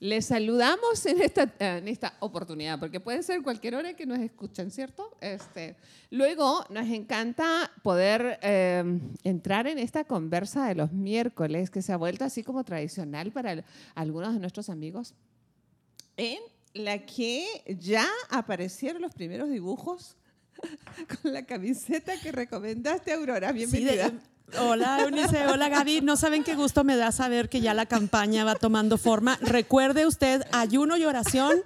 Les saludamos en esta, en esta oportunidad, porque puede ser cualquier hora que nos escuchen, ¿cierto? Este, luego, nos encanta poder eh, entrar en esta conversa de los miércoles, que se ha vuelto así como tradicional para algunos de nuestros amigos, en la que ya aparecieron los primeros dibujos con la camiseta que recomendaste, Aurora. Bienvenida. Hola, Eunice. Hola, Gaby. No saben qué gusto me da saber que ya la campaña va tomando forma. Recuerde usted ayuno y oración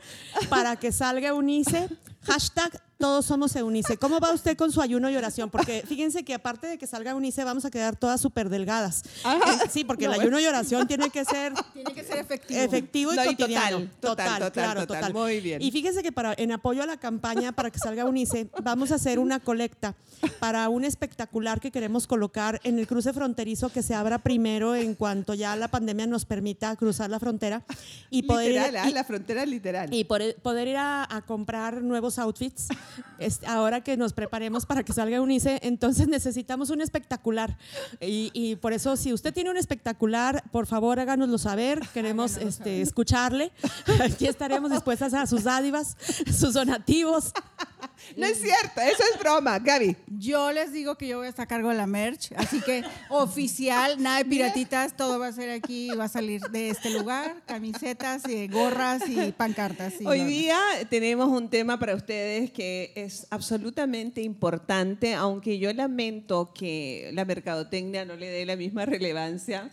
para que salga Eunice. Hashtag todos somos Eunice. ¿Cómo va usted con su ayuno y oración? Porque fíjense que aparte de que salga Eunice, vamos a quedar todas súper delgadas. Eh, sí, porque el ayuno y oración tiene que ser... Tiene que ser efectivo. Efectivo y cotidiano. Total, total, claro, total, Muy bien. Y fíjense que para, en apoyo a la campaña para que salga Eunice, vamos a hacer una colecta para un espectacular que queremos colocar en el cruce fronterizo que se abra primero en cuanto ya la pandemia nos permita cruzar la frontera y poder ir, ¿ah? la frontera literal. Y poder, ir a, a comprar nuevos outfits ahora que nos preparemos para que salga Unice, entonces necesitamos un espectacular. Y, por eso, si usted tiene un espectacular, por favor háganoslo saber. Queremos este, escucharle. Aquí estaremos dispuestas a sus dádivas, sus donativos. No es cierto, eso es broma, Gaby. Yo les digo que yo voy a estar a cargo de la merch, así que oficial, nada de piratitas, todo va a ser aquí, va a salir de este lugar, camisetas, y gorras y pancartas. Hoy día tenemos un tema para ustedes que es absolutamente importante, aunque yo lamento que la mercadotecnia no le dé la misma relevancia.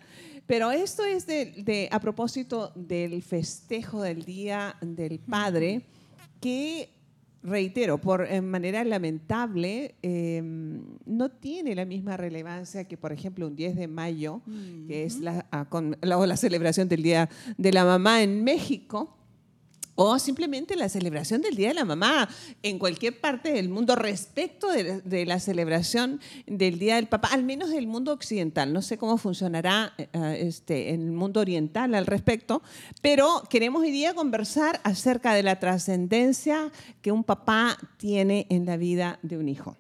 Pero esto es de, a propósito del festejo del Día del Padre, que reitero, por manera lamentable, em, no tiene la misma relevancia que, por ejemplo, un 10 de mayo, que es la, ah, la, celebración del Día de la Mamá en México o simplemente la celebración del Día de la Mamá en cualquier parte del mundo respecto de, la celebración del Día del Papá, al menos del mundo occidental. No sé cómo funcionará eh, este, en el mundo oriental al respecto, pero queremos hoy día conversar acerca de la trascendencia que un papá tiene en la vida de un hijo.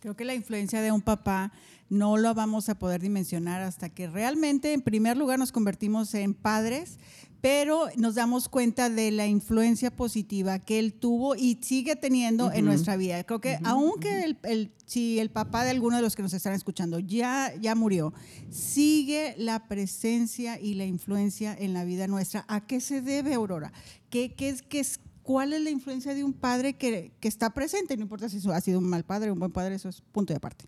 Creo que la influencia de un papá no lo vamos a poder dimensionar hasta que realmente, en primer lugar, nos convertimos en padres pero nos damos cuenta de la influencia positiva que él tuvo y sigue teniendo en nuestra vida. Creo que aunque el, si el papá de alguno de los que nos están escuchando ya, ya murió, sigue la presencia y la influencia en la vida nuestra. ¿A qué se debe, Aurora? ¿Qué, qué, qué es, ¿Cuál es la influencia de un padre que, que está presente? No importa si ha sido un mal padre o un buen padre, eso es punto de aparte.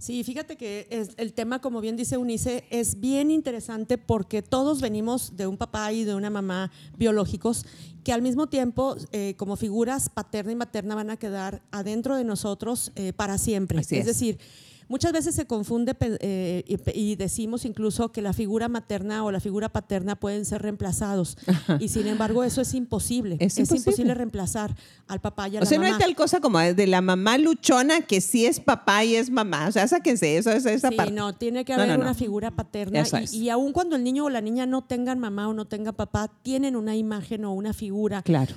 Sí, fíjate que el tema, como bien dice Unice, es bien interesante porque todos venimos de un papá y de una mamá biológicos que al mismo tiempo, eh, como figuras paterna y materna, van a quedar adentro de nosotros eh, para siempre. es decir, Muchas veces se confunde eh, y, decimos incluso que la figura materna o la figura paterna pueden ser reemplazados. Y sin embargo, eso es imposible. Es, imposible. reemplazar al papá y a la mamá. O sea, no hay tal cosa como de la mamá luchona que sí es papá y es mamá. O sea, sáquense eso, esa, esa sí, no, tiene que haber una figura paterna. Y, y, aun cuando el niño o la niña no tengan mamá o no tengan papá, tienen una imagen o una figura. Claro.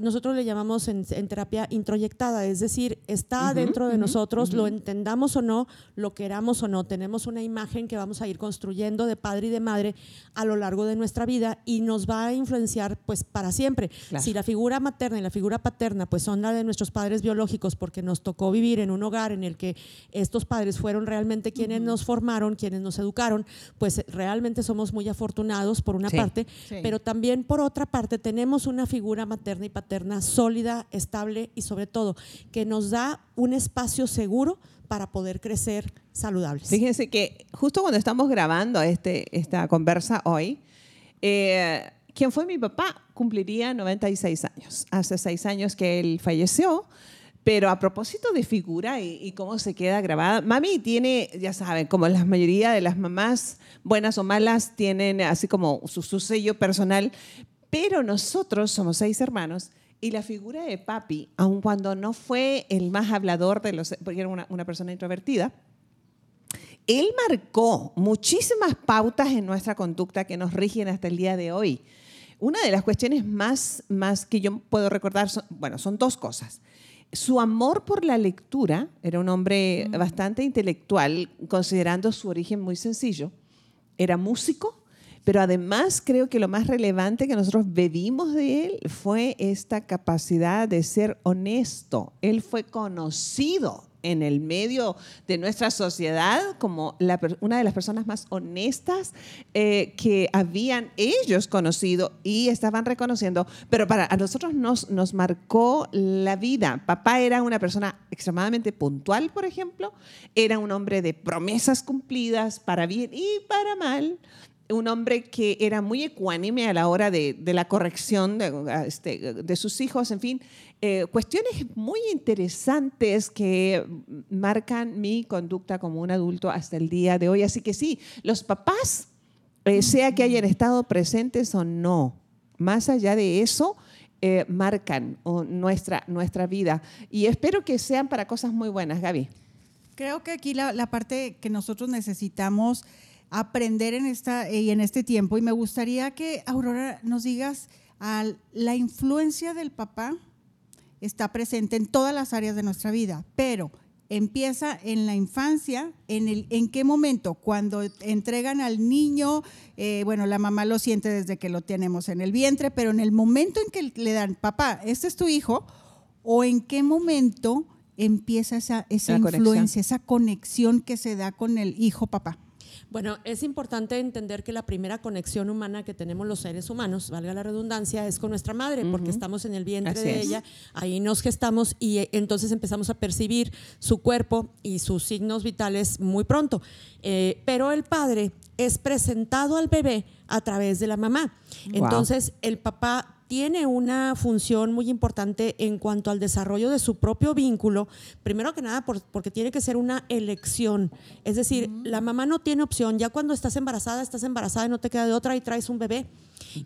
nosotros le llamamos en, terapia introyectada, es decir, está dentro de nosotros, lo entendamos o no, lo queramos o no. Tenemos una imagen que vamos a ir construyendo de padre y de madre a lo largo de nuestra vida y nos va a influenciar pues para siempre. Si la figura materna y la figura paterna pues son la de nuestros padres biológicos porque nos tocó vivir en un hogar en el que estos padres fueron realmente quienes nos formaron, quienes nos educaron, pues realmente somos muy afortunados por una parte, pero también por otra parte tenemos una figura materna y paterna sólida, estable y sobre todo que nos da un espacio seguro para poder crecer saludables. Fíjense que justo cuando estamos grabando este, esta conversa hoy, eh, quien fue mi papá cumpliría 96 años. Hace seis años que él falleció. Pero a propósito de figura y, cómo se queda grabada, mami tiene, ya saben, como la mayoría de las mamás, buenas o malas, tienen así como su, su sello personal, pero nosotros somos seis hermanos y la figura de papi, aun cuando no fue el más hablador de los, porque era una, una persona introvertida, él marcó muchísimas pautas en nuestra conducta que nos rigen hasta el día de hoy. Una de las cuestiones más, más que yo puedo recordar, son, bueno, son dos cosas. Su amor por la lectura, era un hombre bastante intelectual, considerando su origen muy sencillo. Era músico, Pero además creo que lo más relevante que nosotros bebimos de él fue esta capacidad de ser honesto. Él fue conocido en el medio de nuestra sociedad como una de las personas más honestas eh, que habían ellos conocido y estaban reconociendo, pero para a nosotros nos, nos marcó la vida. Papá era una persona extremadamente puntual, por ejemplo, era un hombre de promesas cumplidas para bien y para mal un hombre que era muy ecuánime a la hora de, la corrección de, este, de, sus hijos, en fin, eh, cuestiones muy interesantes que marcan mi conducta como un adulto hasta el día de hoy. Así que sí, los papás, eh, sea que hayan estado presentes o no, más allá de eso, eh, marcan nuestra, nuestra vida. Y espero que sean para cosas muy buenas, Gaby. Creo que aquí la, la parte que nosotros necesitamos aprender en, esta, y en este tiempo, y me gustaría que, Aurora, nos digas a la influencia del papá está presente en todas las áreas de nuestra vida, pero empieza en la infancia, en, el, en qué momento, cuando entregan al niño, eh, bueno, la mamá lo siente desde que lo tenemos en el vientre, pero en el momento en que le dan, papá, este es tu hijo, o en qué momento empieza esa, esa influencia, esa conexión que se da con el hijo papá. Bueno, es importante entender que la primera conexión humana que tenemos los seres humanos, valga la redundancia, es con nuestra madre, porque estamos en el vientre de ella, ahí nos gestamos y eh, entonces empezamos a percibir su cuerpo y sus signos vitales muy pronto. Eh, pero el padre es presentado al bebé a través de la mamá. Entonces, el papá tiene una función muy importante en cuanto al desarrollo de su propio vínculo, primero que nada porque tiene que ser una elección. Es decir, la mamá no tiene opción, ya cuando estás embarazada, estás embarazada y no te queda de otra y traes un bebé.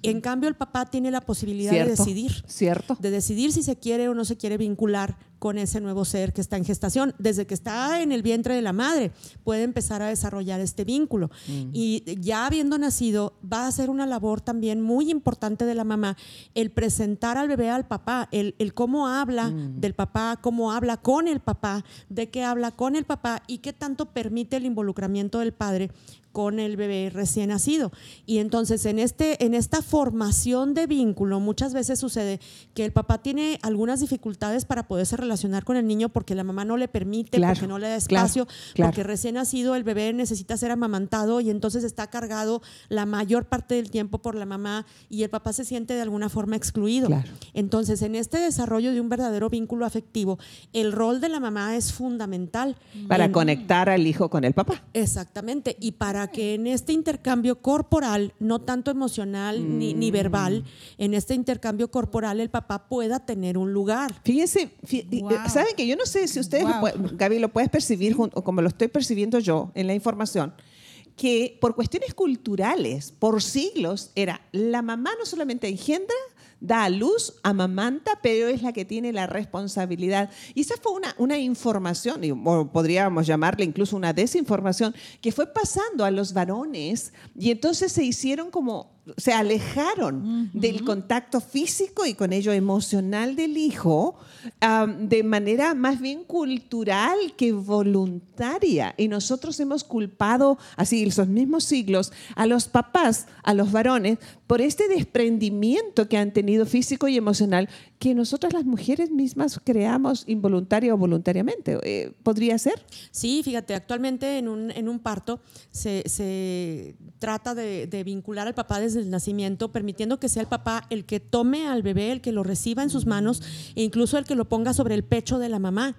En cambio, el papá tiene la posibilidad de decidir. Cierto. De decidir si se quiere o no se quiere vincular con ese nuevo ser que está en gestación. Desde que está en el vientre de la madre, puede empezar a desarrollar este vínculo. Mm. Y ya habiendo nacido, va a ser una labor también muy importante de la mamá el presentar al bebé al papá, el, cómo habla mm. del papá, cómo habla con el papá, de qué habla con el papá y qué tanto permite el involucramiento del padre con el bebé recién nacido. Y entonces en, este, en esta formación de vínculo muchas veces sucede que el papá tiene algunas dificultades para poderse relacionar con el niño porque la mamá no le permite, porque no le da espacio, porque recién nacido el bebé necesita ser amamantado y entonces está cargado la mayor parte del tiempo por la mamá y el papá se siente de alguna forma excluido. Entonces en este desarrollo de un verdadero vínculo afectivo, el rol de la mamá es fundamental. Para conectar al hijo con el papá. Exactamente. Y para que en este intercambio corporal, no tanto emocional ni, verbal, mm. en este intercambio corporal el papá pueda tener un lugar. Fíjense, eh, ¿saben que yo no sé si ustedes, Gaby, lo puedes percibir o como lo estoy percibiendo yo en la información? que por cuestiones culturales, por siglos, era la mamá no solamente engendra, da a luz, amamanta, pero es la que tiene la responsabilidad. Y esa fue una, una información, o podríamos llamarle incluso una desinformación, que fue pasando a los varones y entonces se hicieron como se alejaron del contacto físico y con ello emocional del hijo de manera más bien cultural que voluntaria. Y nosotros hemos culpado, así esos mismos siglos, a los papás, a los varones, por este desprendimiento que han tenido físico y emocional que nosotras las mujeres mismas creamos involuntaria o voluntariamente. Eh, ¿Podría ser? Sí, fíjate, actualmente en un, en un parto se, se trata de, de, vincular al papá desde el nacimiento, permitiendo que sea el papá el que tome al bebé, el que lo reciba en sus manos e incluso el que lo ponga sobre el pecho de la mamá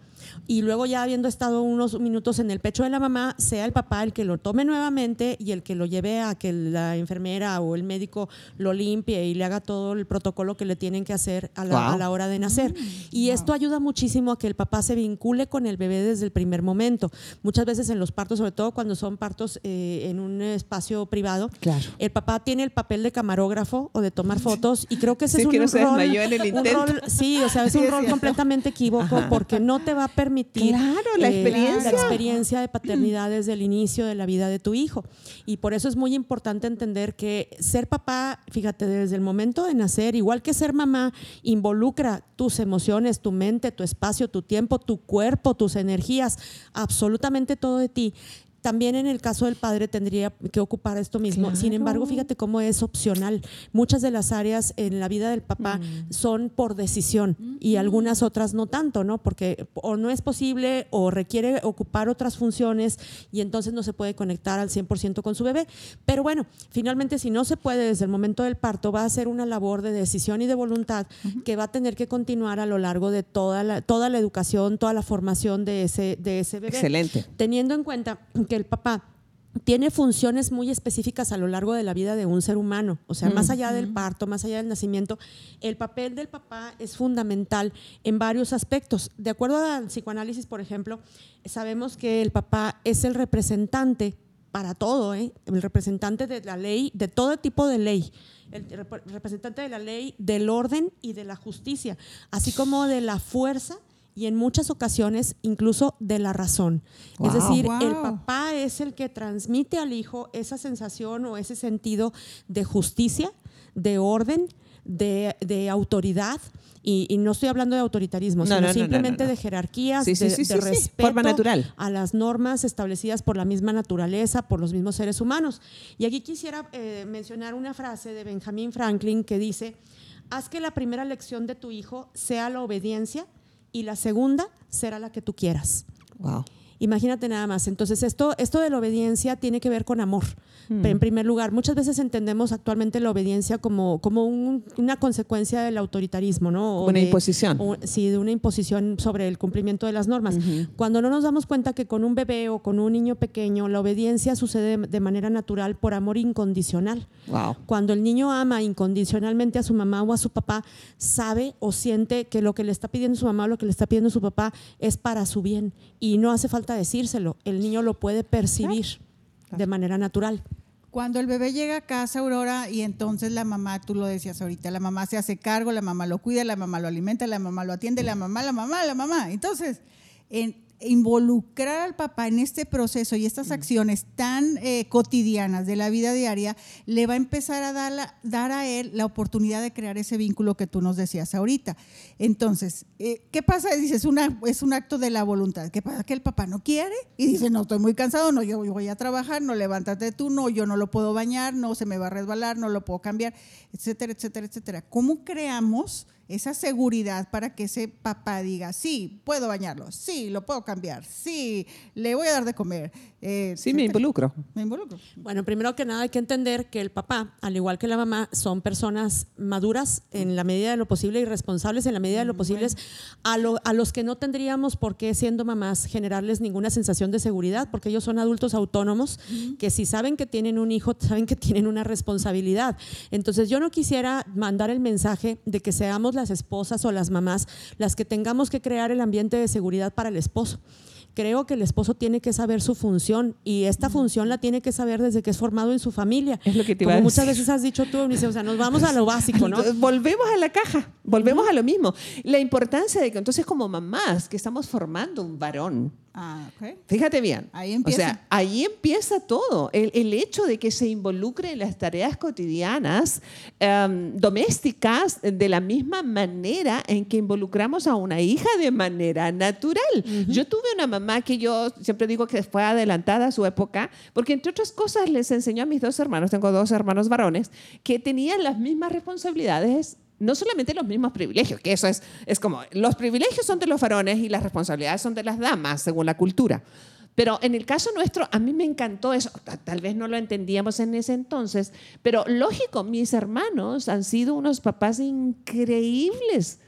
y luego ya habiendo estado unos minutos en el pecho de la mamá, sea el papá el que lo tome nuevamente y el que lo lleve a que la enfermera o el médico lo limpie y le haga todo el protocolo que le tienen que hacer a la, hora de nacer. Mm, y esto ayuda muchísimo a que el papá se vincule con el bebé desde el primer momento. Muchas veces en los partos, sobre todo cuando son partos eh, en un espacio privado, el papá tiene el papel de camarógrafo o de tomar fotos y creo que ese es un, rol, en el rol, sí, o sea, es un rol completamente equívoco porque no te va a permitir la, eh, experiencia. la experiencia de paternidad desde el inicio de la vida de tu hijo. Y por eso es muy importante entender que ser papá, fíjate, desde el momento de nacer, igual que ser mamá, involucra tus emociones, tu mente, tu espacio, tu tiempo, tu cuerpo, tus energías, absolutamente todo de ti También en el caso del padre tendría que ocupar esto mismo. Sin embargo, fíjate cómo es opcional. Muchas de las áreas en la vida del papá mm. son por decisión y mm. algunas otras no tanto, ¿no? Porque o no es posible o requiere ocupar otras funciones y entonces no se puede conectar al 100% con su bebé. Pero bueno, finalmente si no se puede desde el momento del parto, va a ser una labor de decisión y de voluntad que va a tener que continuar a lo largo de toda la, toda la educación, toda la formación de ese, de ese bebé. Excelente. Teniendo en cuenta que el papá tiene funciones muy específicas a lo largo de la vida de un ser humano. O sea, más allá del parto, más allá del nacimiento, el papel del papá es fundamental en varios aspectos. De acuerdo al psicoanálisis, por ejemplo, sabemos que el papá es el representante para todo, ¿eh? el representante de la ley, de todo tipo de ley, el representante de la ley, del orden y de la justicia, así como de la fuerza y en muchas ocasiones incluso de la razón. es decir, el papá es el que transmite al hijo esa sensación o ese sentido de justicia, de orden, de, autoridad. Y, no estoy hablando de autoritarismo, sino simplemente de jerarquías, de, respeto natural. a las normas establecidas por la misma naturaleza, por los mismos seres humanos. Y aquí quisiera eh, mencionar una frase de Benjamin Franklin que dice, haz que la primera lección de tu hijo sea la obediencia y la segunda será la que tú quieras. Imagínate nada más. Entonces, esto, esto de la obediencia tiene que ver con amor. Hmm. En primer lugar, muchas veces entendemos actualmente la obediencia como, como una consecuencia del autoritarismo, ¿no? una imposición. sí, de una imposición sobre el cumplimiento de las normas. Cuando no nos damos cuenta que con un bebé o con un niño pequeño, la obediencia sucede de manera natural por amor incondicional. Wow. Cuando el niño ama incondicionalmente a su mamá o a su papá, sabe o siente que lo que le está pidiendo su mamá o lo que le está pidiendo su papá es para su bien y no hace falta decírselo, el niño lo puede percibir de manera natural. Cuando el bebé llega a casa, Aurora, y entonces la mamá, tú lo decías ahorita, la mamá se hace cargo, la mamá lo cuida, la mamá lo alimenta, la mamá lo atiende, la mamá, la mamá, la mamá. Entonces, en, involucrar al papá en este proceso y estas acciones tan eh, cotidianas de la vida diaria, le va a empezar a dar, dar, a él la oportunidad de crear ese vínculo que tú nos decías ahorita. Entonces, eh, ¿qué pasa? Dices, una, es un acto de la voluntad. ¿Qué pasa? Que el papá no quiere y dice, no, estoy muy cansado, no, yo voy a trabajar, no, levántate tú, no, yo no lo puedo bañar, no, se me va a resbalar, no lo puedo cambiar, etcétera, etcétera, etcétera. ¿Cómo creamos esa seguridad para que ese papá diga, sí, puedo bañarlo, sí, lo puedo cambiar, sí, le voy a dar de comer. Eh, sí, me involucro. Me involucro. Bueno, primero que nada hay que entender que el papá, al igual que la mamá, son personas maduras en la medida de lo posible y responsables en la medida de lo posible a, a los que no tendríamos por qué, siendo mamás, generarles ninguna sensación de seguridad, porque ellos son adultos autónomos que si saben que tienen un hijo, saben que tienen una responsabilidad. Entonces yo no quisiera mandar el mensaje de que seamos las esposas o las mamás las que tengamos que crear el ambiente de seguridad para el esposo creo que el esposo tiene que saber su función y esta función la tiene que saber desde que es formado en su familia. Es lo que te Como muchas veces has dicho tú, o sea, nos vamos a lo básico, ¿no? Volvemos a la caja, volvemos a lo mismo. La importancia de que entonces como mamás que estamos formando un varón, Ah, Fíjate bien. Ahí empieza. O sea, ahí empieza todo. El, hecho de que se involucre en las tareas cotidianas em, domésticas de la misma manera en que involucramos a una hija de manera natural. Yo tuve una mamá que yo siempre digo que fue adelantada a su época, porque entre otras cosas les enseñó a mis dos hermanos, tengo dos hermanos varones, que tenían las mismas responsabilidades no solamente los mismos privilegios, que eso es, es como, los privilegios son de los varones y las responsabilidades son de las damas, según la cultura. Pero en el caso nuestro, a mí me encantó eso. Tal vez no lo entendíamos en ese entonces, pero lógico, mis hermanos han sido unos papás increíbles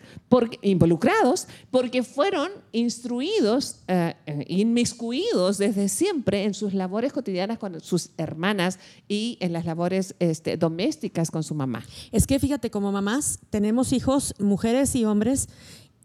involucrados porque fueron instruidos, eh, inmiscuidos desde siempre en sus labores cotidianas con sus hermanas y en las labores este, domésticas con su mamá. Es que fíjate, como mamás tenemos hijos, mujeres y hombres,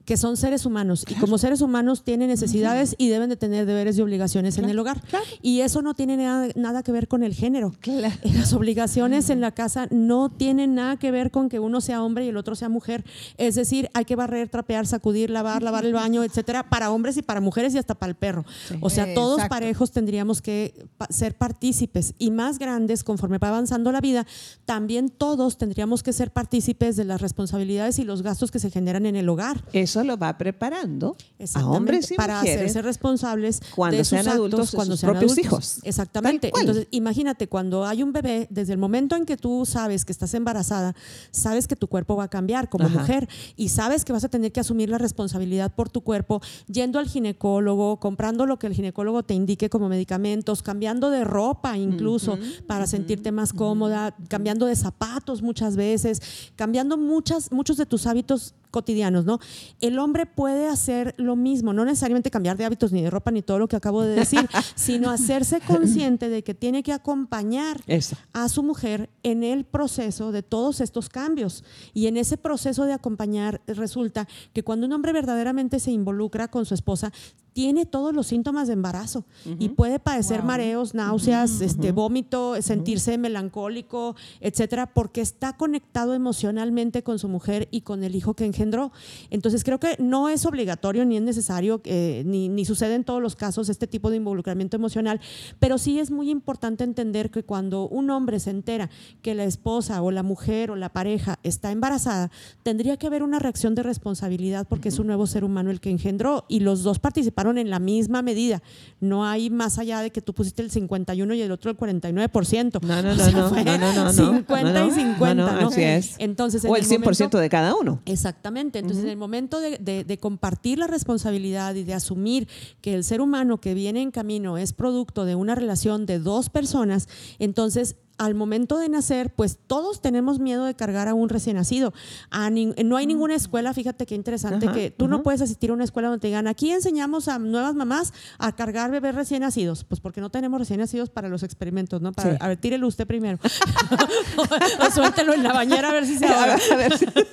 que son seres humanos y como seres humanos tienen necesidades y deben de tener deberes y obligaciones en el hogar. Y eso no tiene nada, que ver con el género. Las obligaciones en la casa no tienen nada que ver con que uno sea hombre y el otro sea mujer. Es decir, hay que barrer, trapear, sacudir, lavar, lavar el baño, etcétera, para hombres y para mujeres y hasta para el perro. O sea, todos parejos tendríamos que ser partícipes y más grandes conforme va avanzando la vida, también todos tendríamos que ser partícipes de las responsabilidades y los gastos que se generan en el hogar. Eso eso lo va preparando a hombres y para hacerse responsables cuando de sean sus adultos, actos, cuando sus sean propios adultos. hijos. Exactamente. Entonces, imagínate, cuando hay un bebé, desde el momento en que tú sabes que estás embarazada, sabes que tu cuerpo va a cambiar como Ajá. mujer y sabes que vas a tener que asumir la responsabilidad por tu cuerpo, yendo al ginecólogo, comprando lo que el ginecólogo te indique como medicamentos, cambiando de ropa incluso para sentirte más cómoda, cambiando de zapatos muchas veces, cambiando muchas, muchos de tus hábitos cotidianos, ¿no? El hombre puede hacer lo mismo, no necesariamente cambiar de hábitos ni de ropa ni todo lo que acabo de decir, sino hacerse consciente de que tiene que acompañar Eso. a su mujer en el proceso de todos estos cambios. Y en ese proceso de acompañar resulta que cuando un hombre verdaderamente se involucra con su esposa, tiene todos los síntomas de embarazo y puede padecer mareos, náuseas, este, vómito, sentirse melancólico, etcétera, porque está conectado emocionalmente con su mujer y con el hijo que engendró. Entonces creo que no es obligatorio ni es necesario, eh, ni, ni sucede en todos los casos este tipo de involucramiento emocional, pero sí es muy importante entender que cuando un hombre se entera que la esposa o la mujer o la pareja está embarazada, tendría que haber una reacción de responsabilidad porque es un nuevo ser humano el que engendró y los dos participaron en la misma medida. No hay más allá de que tú pusiste el 51 y el otro el 49%. No, no, O no, sea, no, fue no, no, no, no. 50 No, y no, 50, no, ¿no? no, así es. Entonces, en O el 100% momento- de cada uno. Exactamente. Entonces, en el momento de, de- de compartir la responsabilidad y de asumir que el ser humano que viene en camino es producto de una relación de dos personas, entonces al momento de nacer, pues todos tenemos miedo de cargar a un recién nacido. A no hay ninguna escuela, fíjate qué interesante, Ajá, que tú no puedes asistir a una escuela donde te digan, aquí enseñamos a nuevas mamás a cargar bebés recién nacidos. Pues porque no tenemos recién nacidos para los experimentos, ¿no? Para, Sí. A ver, tírelo usted primero. o suéltelo en la bañera a ver si se A ahoga. ver, a ver,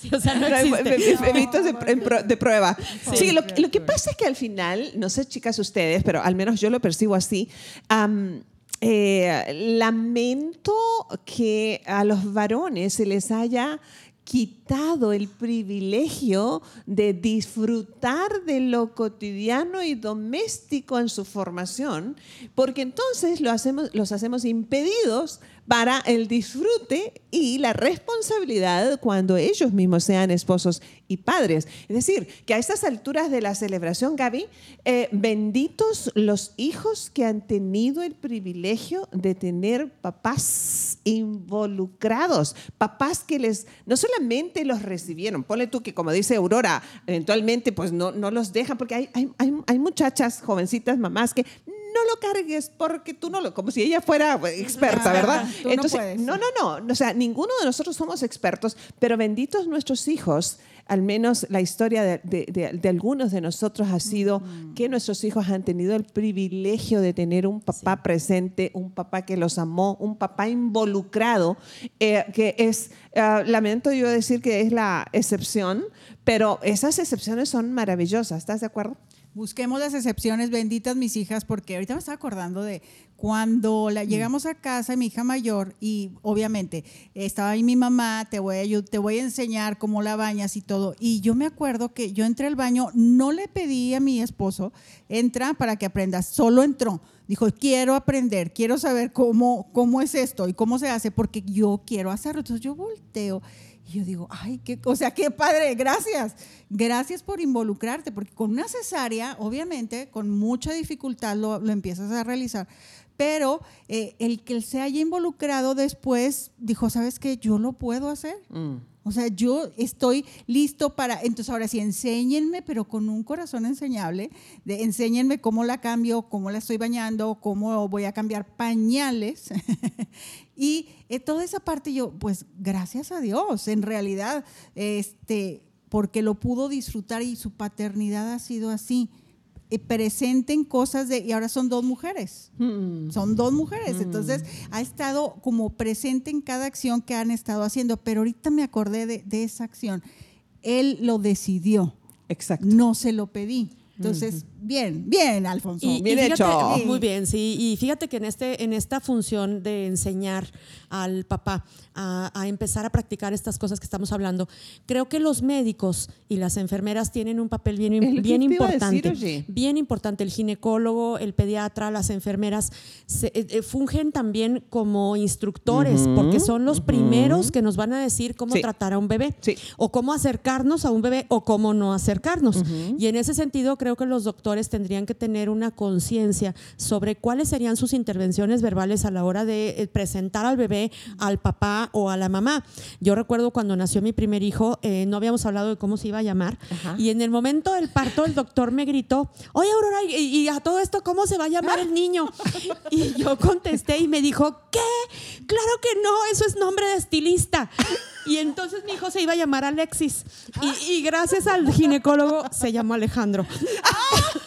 Sí, o sea, no existe. be- bebitos de, prueba. Sí, Sí. lo, lo que pasa es que al final, no sé chicas ustedes, pero al menos yo lo percibo así, eh, lamento que a los varones se les haya quitado el privilegio de disfrutar de lo cotidiano y doméstico en su formación, porque entonces los hacemos impedidos para el disfrute y la responsabilidad cuando ellos mismos sean esposos y padres. Es decir, que a estas alturas de la celebración, Gaby, eh, benditos los hijos que han tenido el privilegio de tener papás involucrados, papás que les no solamente los recibieron, ponle tú que como dice Aurora, eventualmente pues no, no los dejan, porque hay, hay, hay, hay muchachas, jovencitas, mamás que no lo cargues porque tú no lo, como si ella fuera experta, Ah, ¿verdad? tú no no, no, no, o sea, ninguno de nosotros somos expertos, pero benditos nuestros hijos, al menos la historia de, de- de- de algunos de nosotros ha sido que nuestros hijos han tenido el privilegio de tener un papá presente, un papá que los amó, un papá involucrado, eh, que es, eh, lamento yo decir que es la excepción, pero esas excepciones son maravillosas, ¿estás de acuerdo? Busquemos las excepciones, benditas mis hijas, porque ahorita me estaba acordando de cuando la- llegamos a casa, mi hija mayor, y obviamente estaba ahí mi mamá, te voy, a, ayu- te voy a enseñar cómo la bañas y todo. Y yo me acuerdo que yo entré al baño, no le pedí a mi esposo, entra para que aprendas, solo entró. Dijo, quiero aprender, quiero saber cómo, cómo es esto y cómo se hace, porque yo quiero hacerlo. Entonces yo volteo y yo digo, ay, qué, o sea, qué padre, gracias. Gracias por involucrarte, porque con una cesárea, obviamente, con mucha dificultad lo, lo empiezas a realizar. Pero eh, el que se haya involucrado después dijo, ¿sabes qué? Yo lo puedo hacer. O sea, yo estoy listo para, entonces ahora sí, enséñenme, pero con un corazón enseñable, de, enséñenme cómo la cambio, cómo la estoy bañando, cómo voy a cambiar pañales. Y eh, toda esa parte yo, pues gracias a Dios, en realidad, este, porque lo pudo disfrutar y su paternidad ha sido así. Eh, presente en cosas de, y ahora son dos mujeres. Son dos mujeres. Entonces, ha estado como presente en cada acción que han estado haciendo. Pero ahorita me acordé de, de esa acción. Él lo decidió, Exacto. no se lo pedí. Entonces, bien, bien, Alfonso. Y, Bien y fíjate- hecho. Muy bien, sí. Y fíjate que en, este, en esta función de enseñar al papá a, a empezar a practicar estas cosas que estamos hablando, creo que los médicos y las enfermeras tienen un papel bien, bien importante. decir. Bien importante. El ginecólogo, el pediatra, las enfermeras se- eh, eh, fungen también como instructores, porque son los primeros que nos van a decir cómo Sí. tratar a un bebé Sí. o cómo acercarnos a un bebé o cómo no acercarnos. Y en ese sentido creo que los doctores tendrían que tener una conciencia sobre cuáles serían sus intervenciones verbales a la hora de eh, presentar al bebé, al papá o a la mamá. Yo recuerdo cuando nació mi primer hijo, eh, no habíamos hablado de cómo se iba a llamar Ajá. y en el momento del parto el doctor me gritó, oye Aurora, y, y a todo esto, ¿cómo se va a llamar el niño? Y yo contesté y me dijo, ¿qué? Claro que no, eso es nombre de estilista. Y entonces mi hijo se iba a llamar Alexis. Y, y gracias al ginecólogo se llamó Alejandro.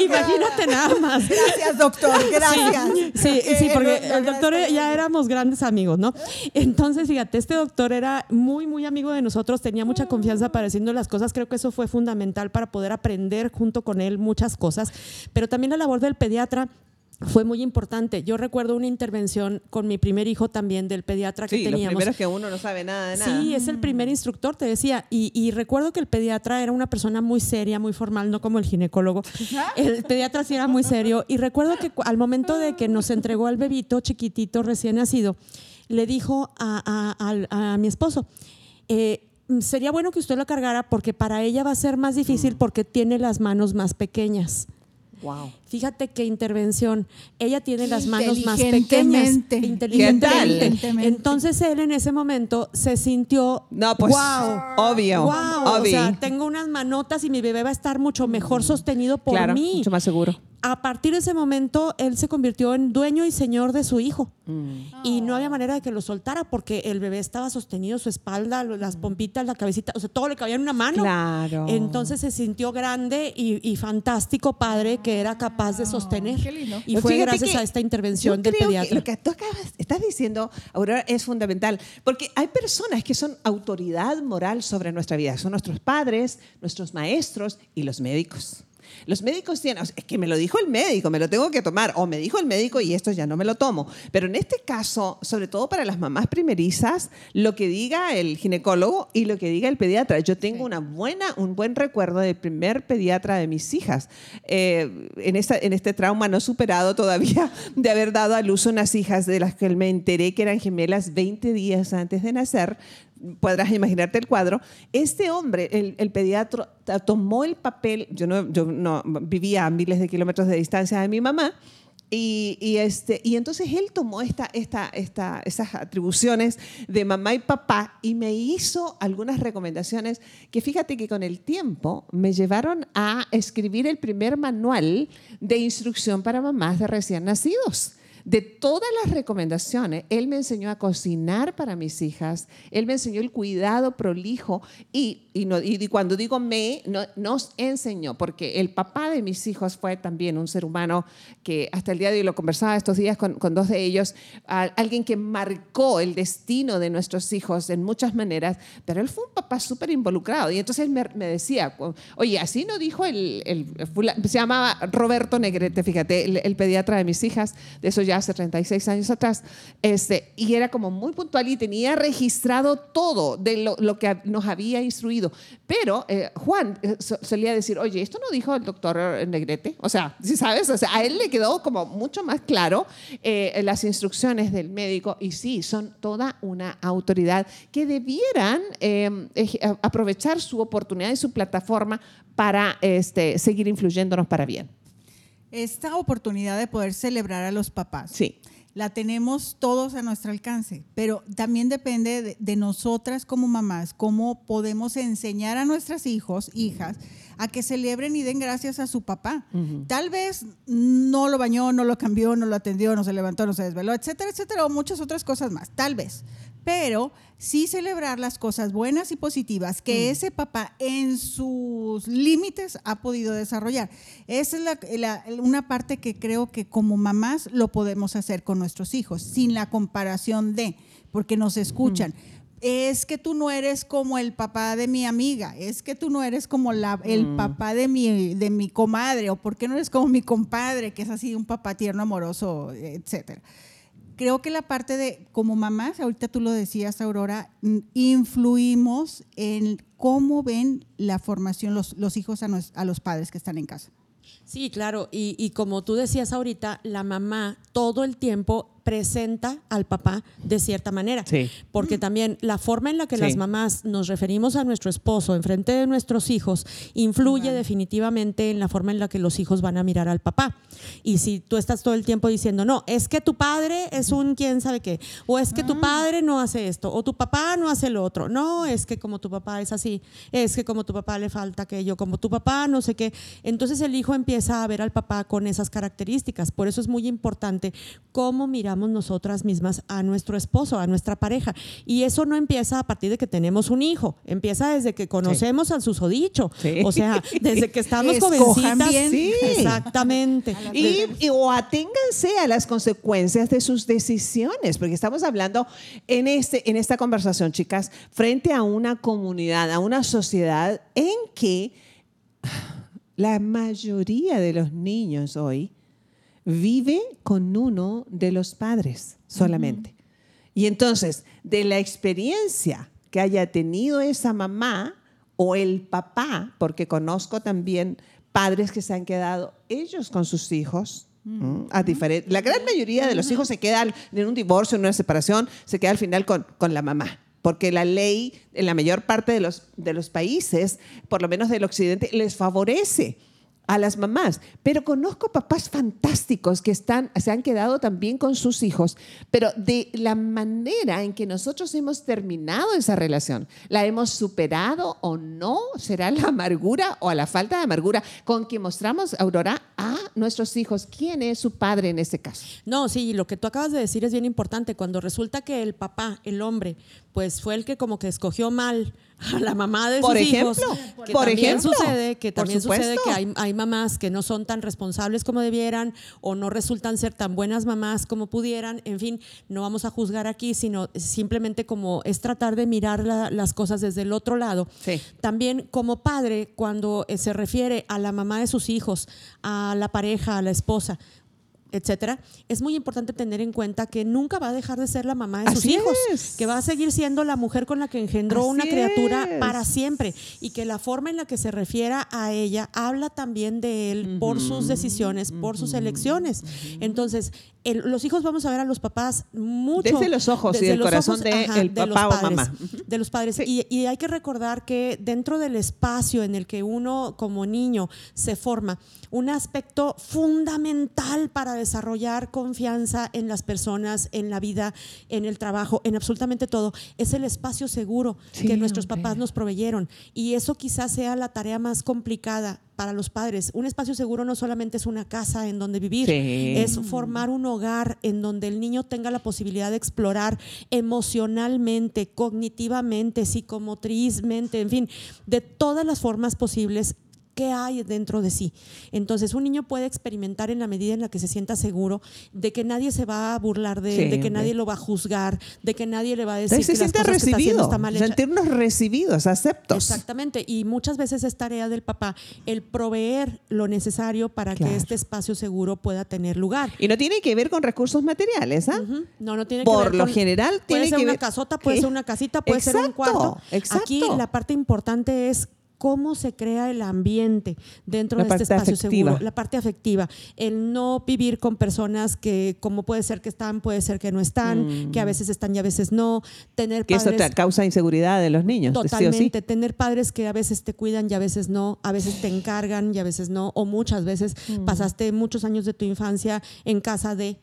Imagínate nada más. Gracias, doctor, gracias. Sí, sí, porque el doctor ya éramos grandes amigos, ¿no? Entonces, fíjate, este doctor era muy, muy amigo de nosotros, tenía mucha confianza para decirnos las cosas. Creo que eso fue fundamental para poder aprender junto con él muchas cosas. Pero también la labor del pediatra fue muy importante. Yo recuerdo una intervención con mi primer hijo también del pediatra que Sí, los teníamos. primeros que uno no sabe nada de nada. Sí, es el primer instructor, te decía. Y, y recuerdo que el pediatra era una persona muy seria, muy formal, no como el ginecólogo. El pediatra sí era muy serio. Y recuerdo que al momento de que nos entregó al bebito chiquitito recién nacido, le dijo a, a- mi esposo, eh, sería bueno que usted lo cargara porque para ella va a ser más difícil porque tiene las manos más pequeñas. Wow. Fíjate qué intervención. Ella tiene las manos más pequeñas. Inteligentemente. Entonces él en ese momento se sintió. No, pues, wow. obvio, Wow. O obvio. sea, tengo unas manotas y mi bebé va a estar mucho mejor sostenido por claro, mí. mucho más seguro. A partir de ese momento, él se convirtió en dueño y señor de su hijo. Y no había manera de que lo soltara porque el bebé estaba sostenido, su espalda, las pompitas, la cabecita, o sea, todo le cabía en una mano. Claro. Entonces se sintió grande y, y fantástico padre que era capaz de sostener. qué lindo. Y Pues fue gracias a esta intervención yo del creo que pediatra. lo que tú acabas, estás diciendo, Aurora, es fundamental. Porque hay personas que son autoridad moral sobre nuestra vida. Son nuestros padres, nuestros maestros y los médicos. Los médicos tienen, o sea, es que me lo dijo el médico, me lo tengo que tomar, o me dijo el médico y esto ya no me lo tomo. Pero en este caso, sobre todo para las mamás primerizas, lo que diga el ginecólogo y lo que diga el pediatra. Yo tengo una buena, un buen recuerdo del primer pediatra de mis hijas. Eh, en, esta, en este trauma no superado todavía de haber dado a luz unas hijas de las que me enteré que eran gemelas 20 días antes de nacer podrás imaginarte el cuadro, este hombre, el, el pediatra, tomó el papel, yo no, yo no vivía a miles de kilómetros de distancia de mi mamá, y, y este, y entonces él tomó esta, esta, esta, esas atribuciones de mamá y papá y me hizo algunas recomendaciones que fíjate que con el tiempo me llevaron a escribir el primer manual de instrucción para mamás de recién nacidos. De todas las recomendaciones, él me enseñó a cocinar para mis hijas, él me enseñó el cuidado prolijo y, cuando digo me, no- nos enseñó, porque el papá de mis hijos fue también un ser humano que hasta el día de hoy lo conversaba estos días con, dos de ellos, alguien que marcó el destino de nuestros hijos en muchas maneras, pero él fue un papá súper involucrado. Y entonces me, me decía, oye, así no dijo el, se llamaba Roberto Negrete, fíjate, el, el pediatra de mis hijas, de eso ya hace 36 años atrás, este, y era como muy puntual y tenía registrado todo de lo, que nos había instruido. Pero eh, Juan eh, so- solía decir, oye, esto no dijo el doctor Negrete, o sea, si sabes, o sea, a él le quedó como mucho más claro eh, las instrucciones del médico y sí, son toda una autoridad que debieran eh, a- aprovechar su oportunidad y su plataforma para este, seguir influyéndonos para bien. Esta oportunidad de poder celebrar a los papás. Sí. La tenemos todos a nuestro alcance, pero también depende de, de nosotras como mamás, cómo podemos enseñar a nuestros hijos, hijas, a que celebren y den gracias a su papá. Tal vez no lo bañó, no lo cambió, no lo atendió, no se levantó, no se desveló, etcétera, etcétera, o muchas otras cosas más, tal vez. Pero sí celebrar las cosas buenas y positivas que ese papá en sus límites ha podido desarrollar. Esa es la- la- una parte que creo que como mamás lo podemos hacer con nuestros hijos, sin la comparación de, porque nos escuchan. Es que tú no eres como el papá de mi amiga, es que tú no eres como la, el Mm. papá de mi, de mi comadre, o por qué no eres como mi compadre, que es así un papá tierno, amoroso, etcétera. Creo que la parte de, como mamás, ahorita tú lo decías, Aurora, influimos en cómo ven la formación los, los hijos a, nos- a los padres que están en casa. Sí, claro. Y, y como tú decías ahorita, la mamá todo el tiempo presenta al papá de cierta manera. Sí. Porque también la forma en la que Sí. las mamás nos referimos a nuestro esposo en frente de nuestros hijos influye definitivamente en la forma en la que los hijos van a mirar al papá. Y si tú estás todo el tiempo diciendo, no, es que tu padre es un quién sabe qué, o es que tu padre no hace esto, o tu papá no hace lo otro, no, es que como tu papá es así, es que como tu papá le falta aquello, como tu papá no sé qué. Entonces el hijo empieza a ver al papá con esas características. Por eso es muy importante cómo miramos nosotras mismas a nuestro esposo, a nuestra pareja. Y eso no empieza a partir de que tenemos un hijo, empieza desde que conocemos al susodicho. Sí. O sea, desde que estamos jovencitas. bien. Sí. Exactamente. Y, y- o aténganse a las consecuencias de sus decisiones, porque estamos hablando en, este, en esta conversación, chicas, frente a una comunidad, a una sociedad en que la mayoría de los niños hoy vive con uno de los padres solamente. Y entonces, de la experiencia que haya tenido esa mamá o el papá, porque conozco también padres que se han quedado ellos con sus hijos, a la gran mayoría de los hijos se quedan en un divorcio, en una separación, se queda al final con, con la mamá. Porque la ley en la mayor parte de los, de los países, por lo menos del occidente, les favorece a las mamás. Pero conozco papás fantásticos que están, se han quedado también con sus hijos, pero de la manera en que nosotros hemos terminado esa relación, ¿la hemos superado o no? ¿Será la amargura o a la falta de amargura con que mostramos, Aurora, a nuestros hijos? ¿Quién es su padre en este caso? No, sí, lo que tú acabas de decir es bien importante. Cuando resulta que el papá, el hombre, pues fue el que como que escogió mal a la mamá de Por sus hijos. que por también ejemplo, sucede, que también sucede que hay, hay mamás que no son tan responsables como debieran o no resultan ser tan buenas mamás como pudieran. En fin, no vamos a juzgar aquí, sino simplemente como es tratar de mirar la- las cosas desde el otro lado. Sí. También como padre, cuando eh, se refiere a la mamá de sus hijos, a la pareja, a la esposa, etcétera, es muy importante tener en cuenta que nunca va a dejar de ser la mamá de sus hijos, es. que va a seguir siendo la mujer con la que engendró Así una criatura es. para siempre y que la forma en la que se refiera a ella habla también de él por sus decisiones, por sus elecciones. Entonces, el- los hijos vamos a ver a los papás mucho Desde los ojos y desde el los corazón de el los papá o padres, mamá. de los padres. Sí. Y, y hay que recordar que dentro del espacio en el que uno como niño se forma, un aspecto fundamental para desarrollar confianza en las personas, en la vida, en el trabajo, en absolutamente todo, es el espacio seguro Sí, que nuestros hombre. papás nos proveyeron. Y eso quizás sea la tarea más complicada para los padres. Un espacio seguro no solamente es una casa en donde vivir, Sí. es formar un hogar en donde el niño tenga la posibilidad de explorar emocionalmente, cognitivamente, psicomotrizmente, en fin, de todas las formas posibles qué hay dentro de sí. Entonces, un niño puede experimentar en la medida en la que se sienta seguro de que nadie se va a burlar de él, Sí, de que nadie lo va a juzgar, de que nadie le va a decir se que las cosas que está haciendo recibido, está mal hecha. sentirnos recibidos, aceptos. Exactamente, y muchas veces es tarea del papá el proveer lo necesario para Claro. que este espacio seguro pueda tener lugar. Y no tiene que ver con recursos materiales, ¿ah? Ujú. No, no tiene que Por ver lo con- general puede tiene ser que una ver- casota, puede ¿Qué? ser una casita, puede ser un Exacto, cuarto. exacto. Aquí la parte importante es cómo se crea el ambiente dentro La de este espacio afectiva. seguro, la parte afectiva, el no vivir con personas que como puede ser que están, puede ser que no están, que a veces están y a veces no, tener Mm. Que eso padres te causa inseguridad de los niños. sí sí. Totalmente, tener padres que a veces te cuidan y a veces no, a veces te encargan y a veces no, o muchas veces Mm. pasaste muchos años de tu infancia en casa de-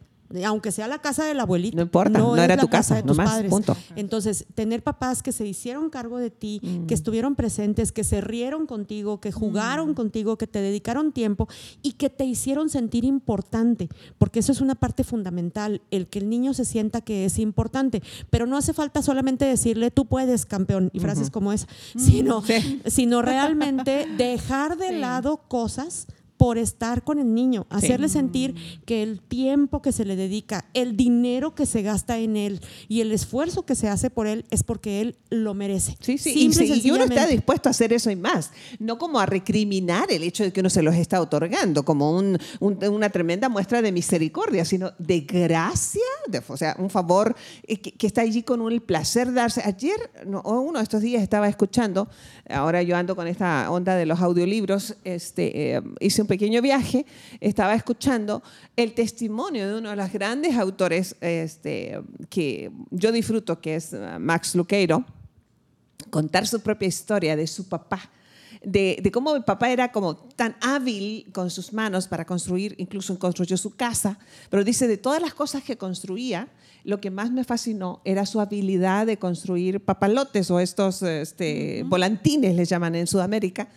aunque sea la casa del abuelito. No importa, no era la tu casa, de tus nomás, padres. punto. Entonces, tener papás que se hicieron cargo de ti, Mm. que estuvieron presentes, que se rieron contigo, que jugaron contigo, que te dedicaron tiempo y que te hicieron sentir importante, porque eso es una parte fundamental, el que el niño se sienta que es importante, pero no hace falta solamente decirle tú puedes, campeón, y frases como esa, sino, Sí. sino realmente dejar de lado cosas por estar con el niño, hacerle sentir que el tiempo que se le dedica, el dinero que se gasta en él y el esfuerzo que se hace por él es porque él lo merece. Sí, sí, y, y, uno está dispuesto a hacer eso y más, no como a recriminar el hecho de que uno se los está otorgando como un, una tremenda muestra de misericordia, sino de gracia, o sea, un favor eh, que, está allí con el placer de darse. Ayer, no, uno de estos días estaba escuchando, ahora yo ando con esta onda de los audiolibros, este, eh, hice un pequeño viaje, estaba escuchando el testimonio de uno de los grandes autores este, que yo disfruto, que es uh, Max Luqueiro, contar su propia historia de su papá. De, de, cómo mi papá era como tan hábil con sus manos para construir, incluso construyó su casa, pero dice de todas las cosas que construía, lo que más me fascinó era su habilidad de construir papalotes o estos este, volantines, les llaman en Sudamérica.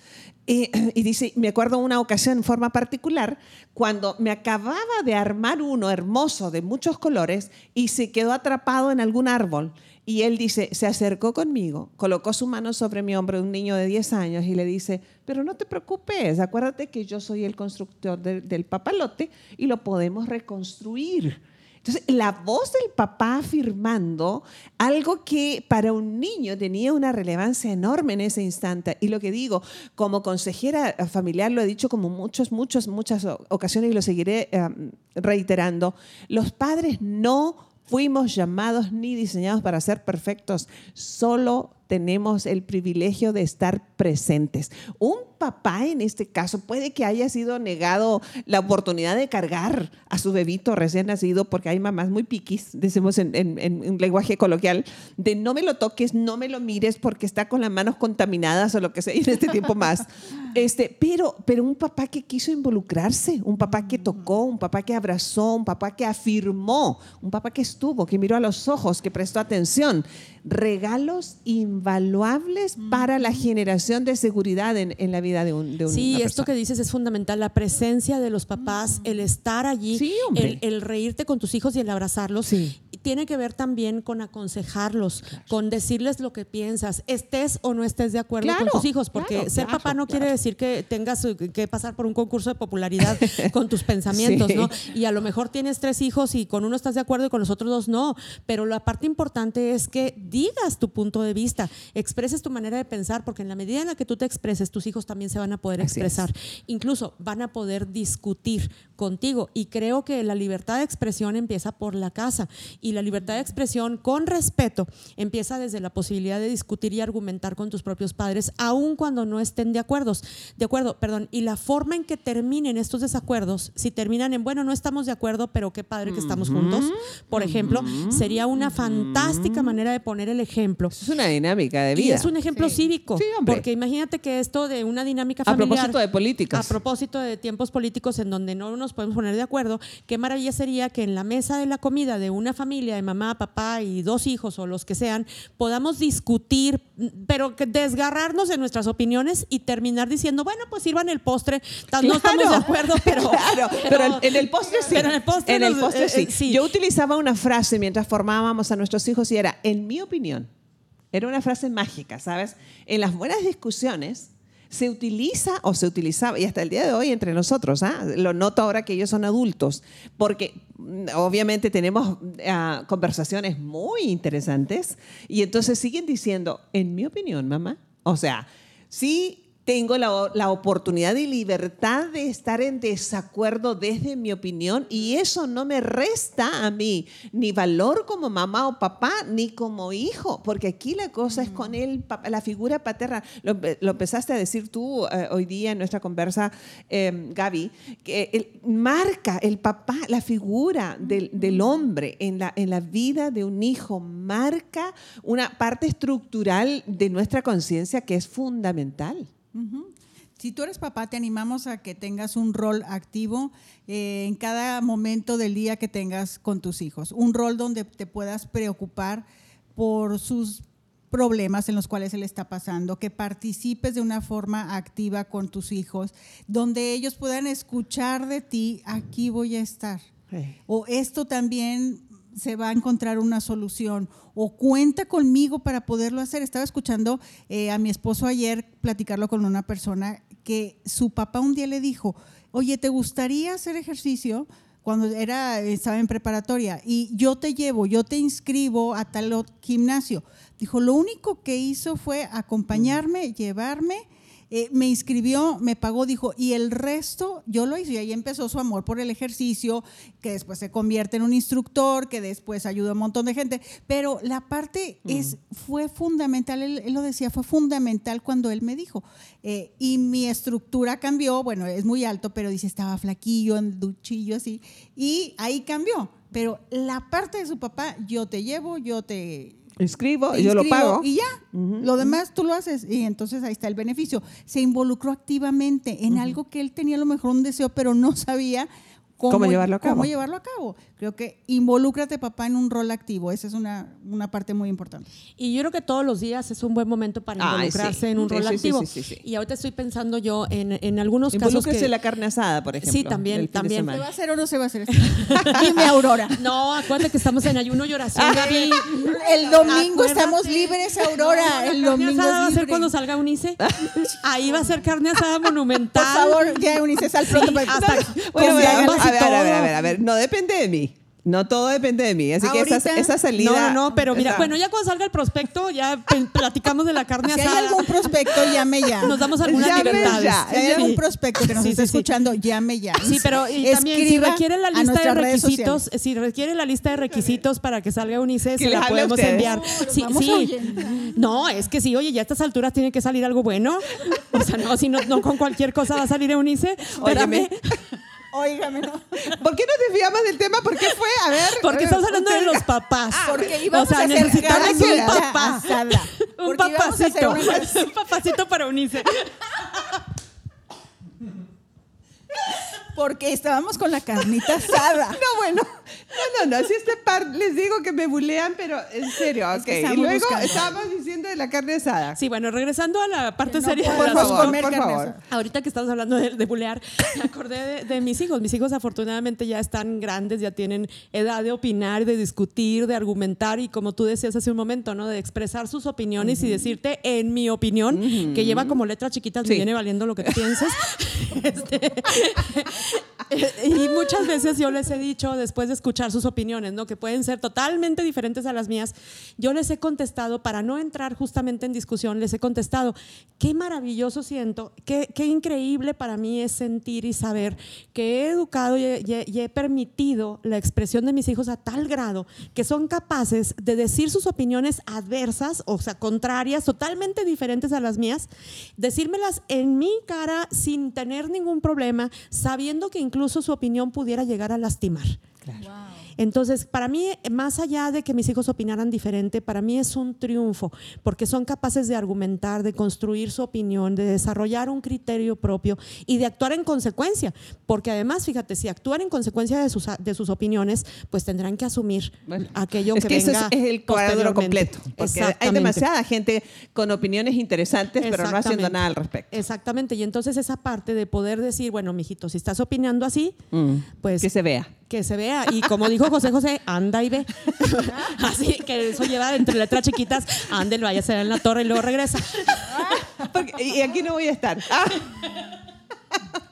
Y, y, dice, me acuerdo una ocasión en forma particular, cuando me acababa de armar uno hermoso de muchos colores y se quedó atrapado en algún árbol. Y él dice, se acercó conmigo, colocó su mano sobre mi hombro un niño de 10 años y le dice, pero no te preocupes, acuérdate que yo soy el constructor del papalote y lo podemos reconstruir. Entonces, la voz del papá afirmando algo que para un niño tenía una relevancia enorme en ese instante. Y lo que digo, como consejera familiar, lo he dicho como muchas, muchas, muchas ocasiones y lo seguiré eh, reiterando, los padres no fuimos llamados ni diseñados para ser perfectos, solo tenemos el privilegio de estar presentes. Un papá en este caso puede que haya sido negado la oportunidad de cargar a su bebito recién nacido porque hay mamás muy piquis, decimos en, un lenguaje coloquial, de no me lo toques, no me lo mires porque está con las manos contaminadas o lo que sea en este tiempo más. Este, pero, pero un papá que quiso involucrarse, un papá que tocó, un papá que abrazó, un papá que afirmó, un papá que estuvo, que miró a los ojos, que prestó atención. Regalos invaluables para la generación de seguridad en, la vida de un, de Sí, esto que dices es fundamental, la presencia de los papás, el estar allí, el, reírte con tus hijos y el abrazarlos. Tiene que ver también con aconsejarlos, con decirles lo que piensas, estés o no estés de acuerdo con tus hijos, porque ser papá no quiere decir que tengas que pasar por un concurso de popularidad con tus pensamientos, ¿no? Y a lo mejor tienes tres hijos y con uno estás de acuerdo y con los otros dos no, pero la parte importante es que digas tu punto de vista, expreses tu manera de pensar, porque en la medida en la que tú te expreses, tus hijos también se van a poder expresar. Incluso van a poder discutir contigo. Y creo que la libertad de expresión empieza por la casa. Y la libertad de expresión con respeto empieza desde la posibilidad de discutir y argumentar con tus propios padres, aun cuando no estén de acuerdo. De acuerdo, perdón. Y la forma en que terminen estos desacuerdos, si terminan en, bueno, no estamos de acuerdo, pero qué padre que estamos juntos, por ejemplo, sería una fantástica manera de poner el ejemplo. Es una dinámica de vida. Y es un ejemplo cívico. porque imagínate que esto de una dinámica familiar. A propósito de políticas. A propósito de tiempos políticos en donde no nos podemos poner de acuerdo, qué maravilla sería que en la mesa de la comida de una familia de mamá, papá y dos hijos o los que sean, podamos discutir, pero que desgarrarnos de nuestras opiniones y terminar diciendo, bueno, pues sirvan el postre. No estamos de acuerdo, pero. Claro, pero, en el postre sí. en el postre, eh, eh, sí. Yo utilizaba una frase mientras formábamos a nuestros hijos y era, en mi opinión, era una frase mágica, ¿sabes? En las buenas discusiones se utiliza o se utilizaba, y hasta el día de hoy entre nosotros, ¿ah? lo noto ahora que ellos son adultos, porque mm, obviamente tenemos ah, conversaciones muy interesantes y entonces siguen diciendo, en mi opinión, mamá, o sea, sí tengo la, oportunidad y libertad de estar en desacuerdo desde mi opinión y eso no me resta a mí ni valor como mamá o papá ni como hijo, porque aquí la cosa es con él, la figura paterna. Lo, empezaste a decir tú eh, hoy día en nuestra conversa, eh, Gaby, que marca el papá, la figura del, del, hombre en la, en la vida de un hijo, marca una parte estructural de nuestra conciencia que es fundamental. Si tú eres papá, te animamos a que tengas un rol activo eh, en cada momento del día que tengas con tus hijos. Un rol donde te puedas preocupar por sus problemas en los cuales él está pasando, que participes de una forma activa con tus hijos, donde ellos puedan escuchar de ti, aquí voy a estar. O esto también se va a encontrar una solución o cuenta conmigo para poderlo hacer. Estaba escuchando eh, a mi esposo ayer platicarlo con una persona que su papá un día le dijo, oye, ¿te gustaría hacer ejercicio? cuando era, estaba en preparatoria, y yo te llevo, yo te inscribo a tal gimnasio. Dijo, lo único que hizo fue acompañarme, llevarme eh, me inscribió, me pagó, dijo, y el resto yo lo hice. Y ahí empezó su amor por el ejercicio, que después se convierte en un instructor, que después ayuda a un montón de gente. Pero la parte es, fue fundamental, él, lo decía, fue fundamental cuando él me dijo. Eh, y mi estructura cambió, bueno, es muy alto, pero dice, estaba flaquillo, duchillo, así. Y ahí cambió. Pero la parte de su papá, yo te llevo, yo te Inscribo, yo lo pago. Y ya, lo demás tú lo haces. Y entonces ahí está el beneficio. Se involucró activamente en algo que él tenía a lo mejor un deseo, pero no sabía cómo, llevarlo a cabo. Cómo llevarlo a cabo. Creo que involúcrate, papá, en un rol activo. Esa es una, una parte muy importante. Y yo creo que todos los días es un buen momento para involucrarse en un rol activo. y ahorita estoy pensando yo en, en algunos casos que... la carne asada, por ejemplo. Sí, también, también. ¿Se va a hacer o no se va a hacer? Dime, Aurora. No, acuérdate que estamos en ayuno y oración, Gaby. El domingo estamos libres, Aurora. El domingo va a ser cuando salga Unice. Ahí va a ser carne asada monumental. Por favor, ya Unice, sal pronto. hasta, bueno, a ver, a ver, a ver, a ver, no depende de mí. No todo depende de mí, así que esa, esa, salida. No, no, pero mira, bueno, ya cuando salga el prospecto, ya platicamos de la carne asada. Si hay algún prospecto, llame ya. Nos damos algunas libertades. Si hay algún prospecto que nos esté escuchando, llame ya. Sí, pero y también si requiere la lista de requisitos, si requiere la lista de requisitos para que salga un ICE, se la podemos enviar. Sí, sí. No, es que sí, oye, ya a estas alturas tiene que salir algo bueno. O sea, no, si no, no con cualquier cosa va a salir un ICE. Espérame. Óigame, ¿no? ¿Por qué no desviamos del tema? ¿Por qué fue? A ver. Porque estamos hablando de los papás. Ah, porque íbamos o sea, a necesitamos un papá. un papacito. Un papacito para unirse. porque estábamos con la carnita asada. no, bueno, no, no, no, si este par les digo que me bulean, pero en serio, ok. y luego estábamos diciendo de la carne asada. Sí, bueno, regresando a la parte seria de comer por favor. Ahorita que estamos hablando de, de bulear, me acordé de, mis hijos. Mis hijos afortunadamente ya están grandes, ya tienen edad de opinar, de discutir, de argumentar y como tú decías hace un momento, ¿no? De expresar sus opiniones y decirte, en mi opinión, que lleva como letras chiquitas, me viene valiendo lo que tú pienses. este, y muchas veces yo les he dicho, después de escuchar sus opiniones, ¿no? que pueden ser totalmente diferentes a las mías, yo les he contestado, para no entrar justamente en discusión, les he contestado, qué maravilloso siento, qué, qué increíble para mí es sentir y saber que he educado y he, permitido la expresión de mis hijos a tal grado que son capaces de decir sus opiniones adversas, o sea, contrarias, totalmente diferentes a las mías, decírmelas en mi cara sin tener ningún problema, sabiendo que incluso su opinión pudiera llegar a lastimar. Entonces, para mí, más allá de que mis hijos opinaran diferente, para mí es un triunfo, porque son capaces de argumentar, de construir su opinión, de desarrollar un criterio propio y de actuar en consecuencia. Porque además, fíjate, si actúan en consecuencia de sus, de sus opiniones, pues tendrán que asumir aquello que, que venga. es, el cuadro completo. Porque hay demasiada gente con opiniones interesantes, pero no haciendo nada al respecto. Exactamente. Y entonces esa parte de poder decir, bueno, mijito, si estás opinando así, mm. pues. Que se vea que se vea. Y como dijo José José, anda y ve. Así que eso lleva entre letras chiquitas, ande, vaya a ser en la torre y luego regresa. y aquí no voy a estar. Ah.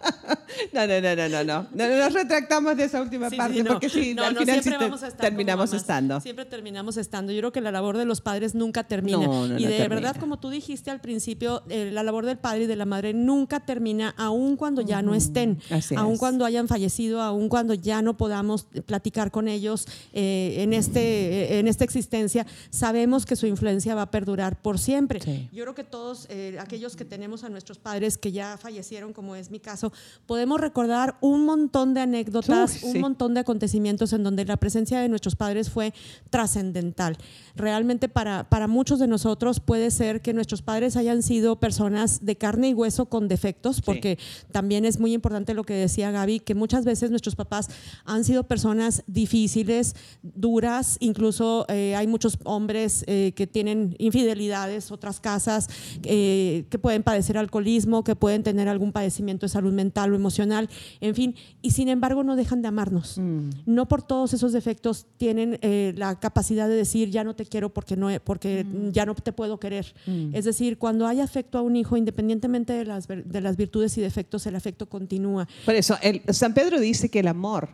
No, no, no, no, no, no. Nos retractamos de esa última parte porque sí, al final sí terminamos estando. Siempre terminamos estando. Yo creo que la labor de los padres nunca termina. y de verdad, como tú dijiste al principio, eh, la labor del padre y de la madre nunca termina, aun cuando ya no estén, aun cuando hayan fallecido, aun cuando ya no podamos platicar con ellos eh, en, este, en esta existencia, sabemos que su influencia va a perdurar por siempre. Yo creo que todos eh, aquellos que tenemos a nuestros padres que ya fallecieron, como es mi caso, podemos recordar un montón de anécdotas, un montón de acontecimientos en donde la presencia de nuestros padres fue trascendental. Realmente para, para muchos de nosotros puede ser que nuestros padres hayan sido personas de carne y hueso con defectos, porque también es muy importante lo que decía Gaby, que muchas veces nuestros papás han sido personas difíciles, duras, incluso eh, hay muchos hombres eh, que tienen infidelidades, otras casas, eh, que pueden padecer alcoholismo, que pueden tener algún padecimiento de salud mental o emocional en fin, y sin embargo no dejan de amarnos. Mm. No por todos esos defectos tienen eh, la capacidad de decir ya no te quiero porque, no, porque ya no te puedo querer. Mm. Es decir, cuando hay afecto a un hijo, independientemente de las, de las virtudes y defectos, el afecto continúa. Por eso, el- San Pedro dice que el amor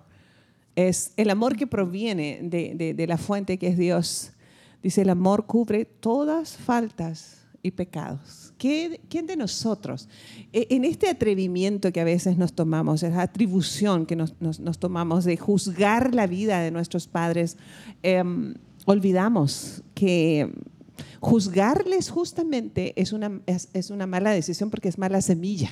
es el amor que proviene de, de- de la fuente que es Dios. Dice, el amor cubre todas faltas y pecados. ¿Qué- ¿Quién de nosotros, e- en este atrevimiento que a veces nos tomamos, esa atribución que nos, nos- nos tomamos de juzgar la vida de nuestros padres, em, olvidamos que juzgarles justamente es una, es- es una mala decisión porque es mala semilla.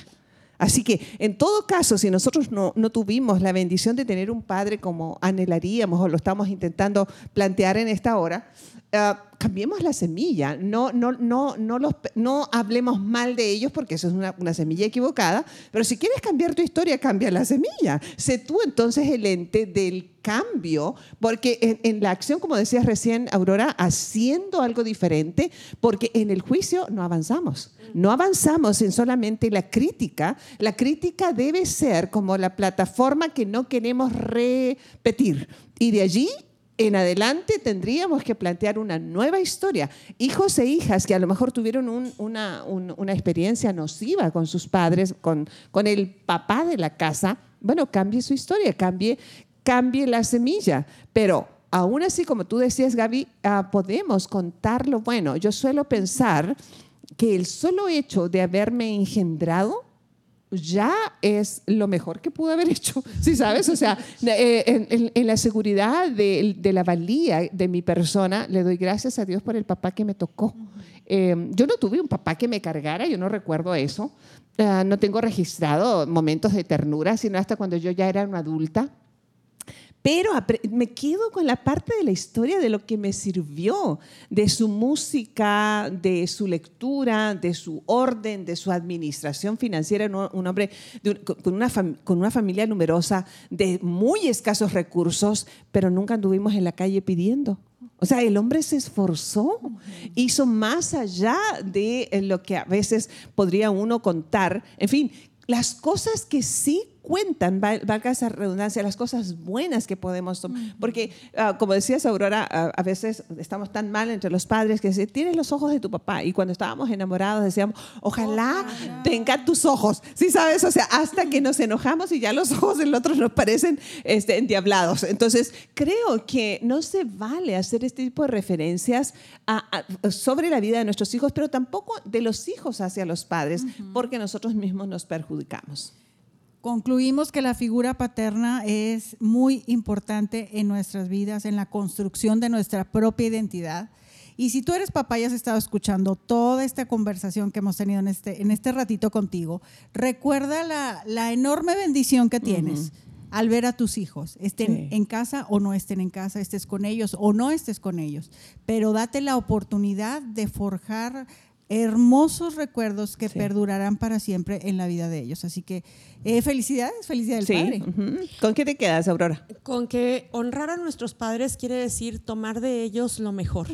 Así que, en todo caso, si nosotros no, no tuvimos la bendición de tener un padre como anhelaríamos o lo estamos intentando plantear en esta hora, ah, cambiemos la semilla. No, no, no, no, los, no hablemos mal de ellos porque eso es una, una semilla equivocada. Pero si quieres cambiar tu historia, cambia la semilla. Sé tú entonces el ente del cambio, porque en, en la acción, como decías recién, Aurora, haciendo algo diferente, porque en el juicio no avanzamos. No avanzamos en solamente la crítica. La crítica debe ser como la plataforma que no queremos repetir. Y de allí en adelante tendríamos que plantear una nueva historia. Hijos e hijas que a lo mejor tuvieron un- una, un- una experiencia nociva con sus padres, con, el papá de la casa, bueno, cambie su historia, cambie, cambie la semilla. Pero aún así, como tú decías, Gaby, ah, podemos contarlo. Bueno, yo suelo pensar que el solo hecho de haberme engendrado ya es lo mejor que pudo haber hecho, ¿sí sabes? O sea, eh, en, en- en la seguridad de, de la valía de mi persona, le doy gracias a Dios por el papá que me tocó. Eh, yo no tuve un papá que me cargara, yo no recuerdo eso. Ah, no tengo registrado momentos de ternura, sino hasta cuando yo ya era una adulta. Pero me quedo con la parte de la historia de lo que me sirvió, de su música, de su lectura, de su orden, de su administración financiera. Un, hombre de un- con, una con una familia numerosa, de muy escasos recursos, pero nunca anduvimos en la calle pidiendo. O sea, el hombre se esforzó, hizo más allá de eh, lo que a veces podría uno contar. En fin, las cosas que sí cuentan, val- valga esa redundancia, las cosas buenas que podemos tomar. Porque, ah, como decías, Aurora, ah, a veces estamos tan mal entre los padres que se tienes los ojos de tu papá. Y cuando estábamos enamorados decíamos, ojalá tenga tus ojos. ¿Sí sabes? O sea, hasta que nos enojamos y ya los ojos del otro nos parecen este, endiablados. Entonces, creo que no se vale hacer este tipo de referencias a- a- sobre la vida de nuestros hijos, pero tampoco de los hijos hacia los padres, porque nosotros mismos nos perjudicamos. Concluimos que la figura paterna es muy importante en nuestras vidas, en la construcción de nuestra propia identidad. Y si tú eres papá y has estado escuchando toda esta conversación que hemos tenido en este, en este ratito contigo, recuerda la, la enorme bendición que tienes al ver a tus hijos, estén Sí. en casa o no estén en casa, estés con ellos o no estés con ellos. Pero date la oportunidad de forjar hermosos recuerdos que Sí. perdurarán para siempre en la vida de ellos. Así que eh, felicidades, felicidades Sí. padre. ¿Con qué te quedas, Aurora? Con que honrar a nuestros padres quiere decir tomar de ellos lo mejor.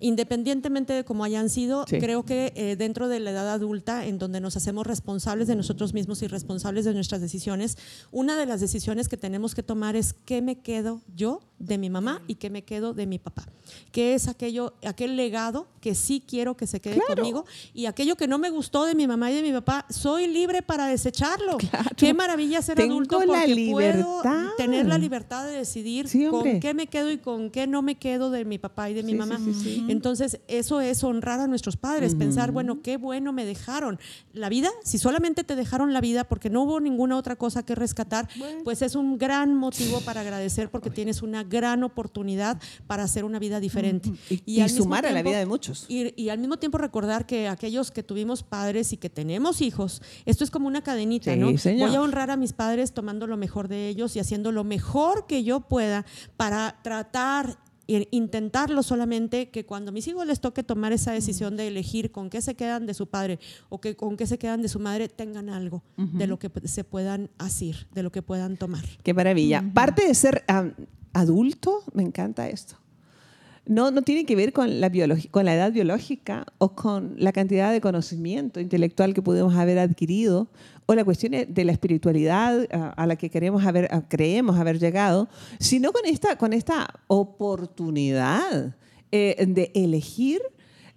Independientemente de cómo hayan sido, Sí. creo que eh, dentro de la edad adulta, en donde nos hacemos responsables de nosotros mismos y responsables de nuestras decisiones, una de las decisiones que tenemos que tomar es qué me quedo yo de mi mamá y qué me quedo de mi papá. ¿Qué es aquello, aquel legado que sí quiero que se quede conmigo y aquello que no me gustó de mi mamá y de mi papá, soy libre para desecharlo. Qué maravilla ser Tengo adulto la porque libertad. puedo tener la libertad de decidir Sí, con qué me quedo y con qué no me quedo de mi papá y de mi Sí, mamá. Entonces, eso es honrar a nuestros padres, pensar, bueno, qué bueno me dejaron. La vida, si solamente te dejaron la vida porque no hubo ninguna otra cosa que rescatar, pues es un gran motivo para agradecer porque tienes una gran oportunidad para hacer una vida diferente. Y, sumar a la vida de muchos. y, y al mismo tiempo recordar que aquellos que tuvimos padres y que tenemos hijos, esto es como una cadenita, Sí, ¿no? señor. Voy a honrar a mis padres tomando lo mejor de ellos y haciendo lo mejor que yo pueda para tratar e intentarlo solamente que cuando a mis hijos les toque tomar esa decisión de elegir con qué se quedan de su padre o que con qué se quedan de su madre, tengan algo de lo que se puedan hacer, de lo que puedan tomar. Qué maravilla. Parte de ser adulto, me encanta esto. No, tiene que ver con la, edad biológica o con la cantidad de conocimiento intelectual que pudimos haber adquirido o la cuestión de la espiritualidad a, la que queremos haber, creemos haber llegado, sino con esta, con esta oportunidad eh, de elegir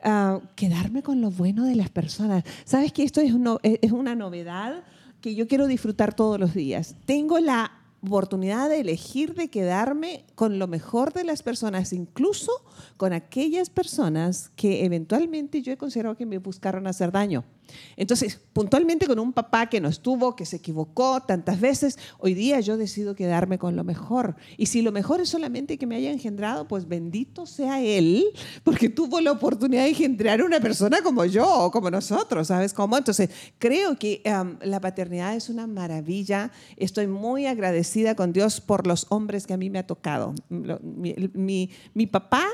uh, quedarme con lo bueno de las personas. ¿Sabes que esto es, es una novedad que yo quiero disfrutar todos los días? Tengo la oportunidad de elegir de quedarme con lo mejor de las personas, incluso con aquellas personas que eventualmente yo he considerado que me buscaron hacer daño. Entonces, puntualmente con un papá que no estuvo, que se equivocó tantas veces, hoy día yo decido quedarme con lo mejor. Y si lo mejor es solamente que me haya engendrado, pues bendito sea él, porque tuvo la oportunidad de engendrar una persona como yo o como nosotros, ¿sabes cómo? Entonces, creo que la paternidad es una maravilla. Estoy muy agradecida con Dios por los hombres que a mí me ha tocado. mi, mi papá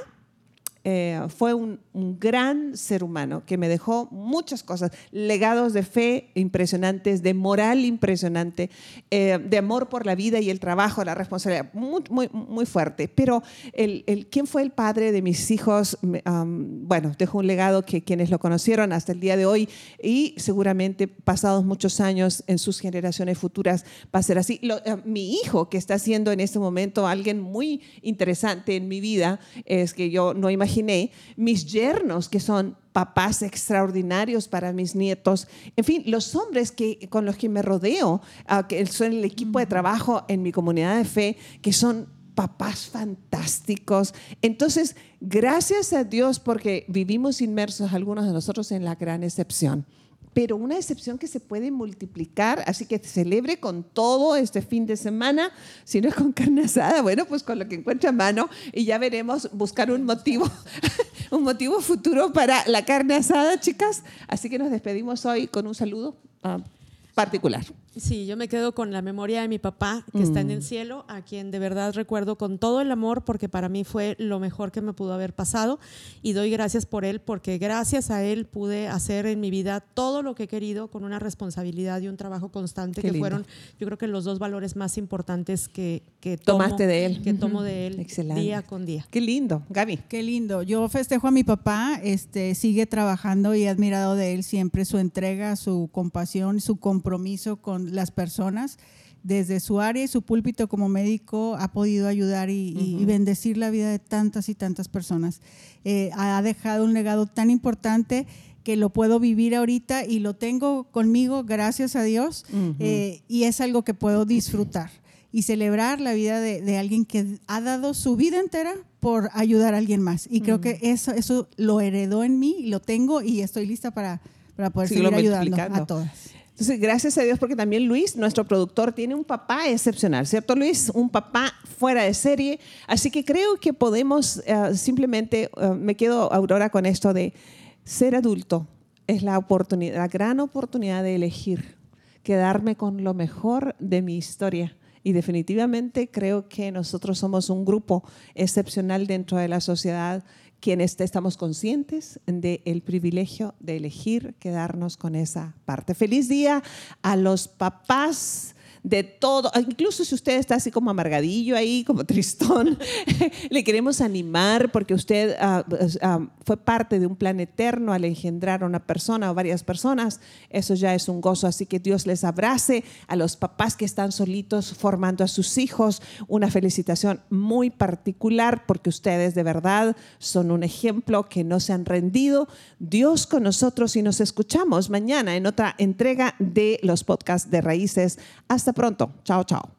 eh, fue un, gran ser humano que me dejó muchas cosas, legados de fe impresionantes, de moral impresionante, eh, de amor por la vida y el trabajo, la responsabilidad, muy, muy, muy fuerte. Pero el, el, ¿quién fue el padre de mis hijos? bueno, dejó un legado que quienes lo conocieron hasta el día de hoy y seguramente pasados muchos años en sus generaciones futuras va a ser así. Eh, mi hijo, que está siendo en este momento alguien muy interesante en mi vida, es que yo no imagino imaginé, mis yernos que son papás extraordinarios para mis nietos, en fin, los hombres que, con los que me rodeo, uh, que son el equipo de trabajo en mi comunidad de fe, que son papás fantásticos. Entonces, gracias a Dios porque vivimos inmersos algunos de nosotros en la gran excepción pero una excepción que se puede multiplicar, así que celebre con todo este fin de semana, si no es con carne asada, bueno, pues con lo que encuentre a mano y ya veremos buscar un motivo, un motivo futuro para la carne asada, chicas. Así que nos despedimos hoy con un saludo ah, particular. Sí, yo me quedo con la memoria de mi papá que está en el mm. cielo, a quien de verdad recuerdo con todo el amor porque para mí fue lo mejor que me pudo haber pasado y doy gracias por él porque gracias a él pude hacer en mi vida todo lo que he querido con una responsabilidad y un trabajo constante que fueron yo creo que los dos valores más importantes que, que tomaste de él. Que tomo de él día con día. Qué lindo, Gaby. Qué lindo. Yo festejo a mi papá, este sigue trabajando y he admirado de él siempre su entrega, su compasión, su compromiso con las personas. Desde su área y su púlpito como médico ha podido ayudar y, bendecir la vida de tantas y tantas personas. Eh, ha dejado un legado tan importante que lo puedo vivir ahorita y lo tengo conmigo, gracias a Dios, eh, y es algo que puedo disfrutar y celebrar la vida de, alguien que ha dado su vida entera por ayudar a alguien más. Y creo que eso, eso lo heredó en mí, lo tengo y estoy lista para, para poder seguir ayudando a todas. Entonces, gracias a Dios porque también Luis, nuestro productor, tiene un papá excepcional, ¿cierto Luis? Un papá fuera de serie. Así que creo que podemos eh, simplemente, eh, me quedo, Aurora, con esto de ser adulto. Es la oportunidad, la gran oportunidad de elegir, quedarme con lo mejor de mi historia. Y definitivamente creo que nosotros somos un grupo excepcional dentro de la sociedad quienes estamos conscientes del privilegio de elegir quedarnos con esa parte. Feliz día a los papás de todo, incluso si usted está así como amargadillo ahí, como tristón, le queremos animar porque usted ah, pues, ah, fue parte de un plan eterno al engendrar a una persona o varias personas. Eso ya es un gozo, así que Dios les abrace a los papás que están solitos formando a sus hijos. Una felicitación muy particular porque ustedes de verdad son un ejemplo que no se han rendido. Dios con nosotros y nos escuchamos mañana en otra entrega de los podcasts de Raíces. Hasta pronto. Ciao ciao.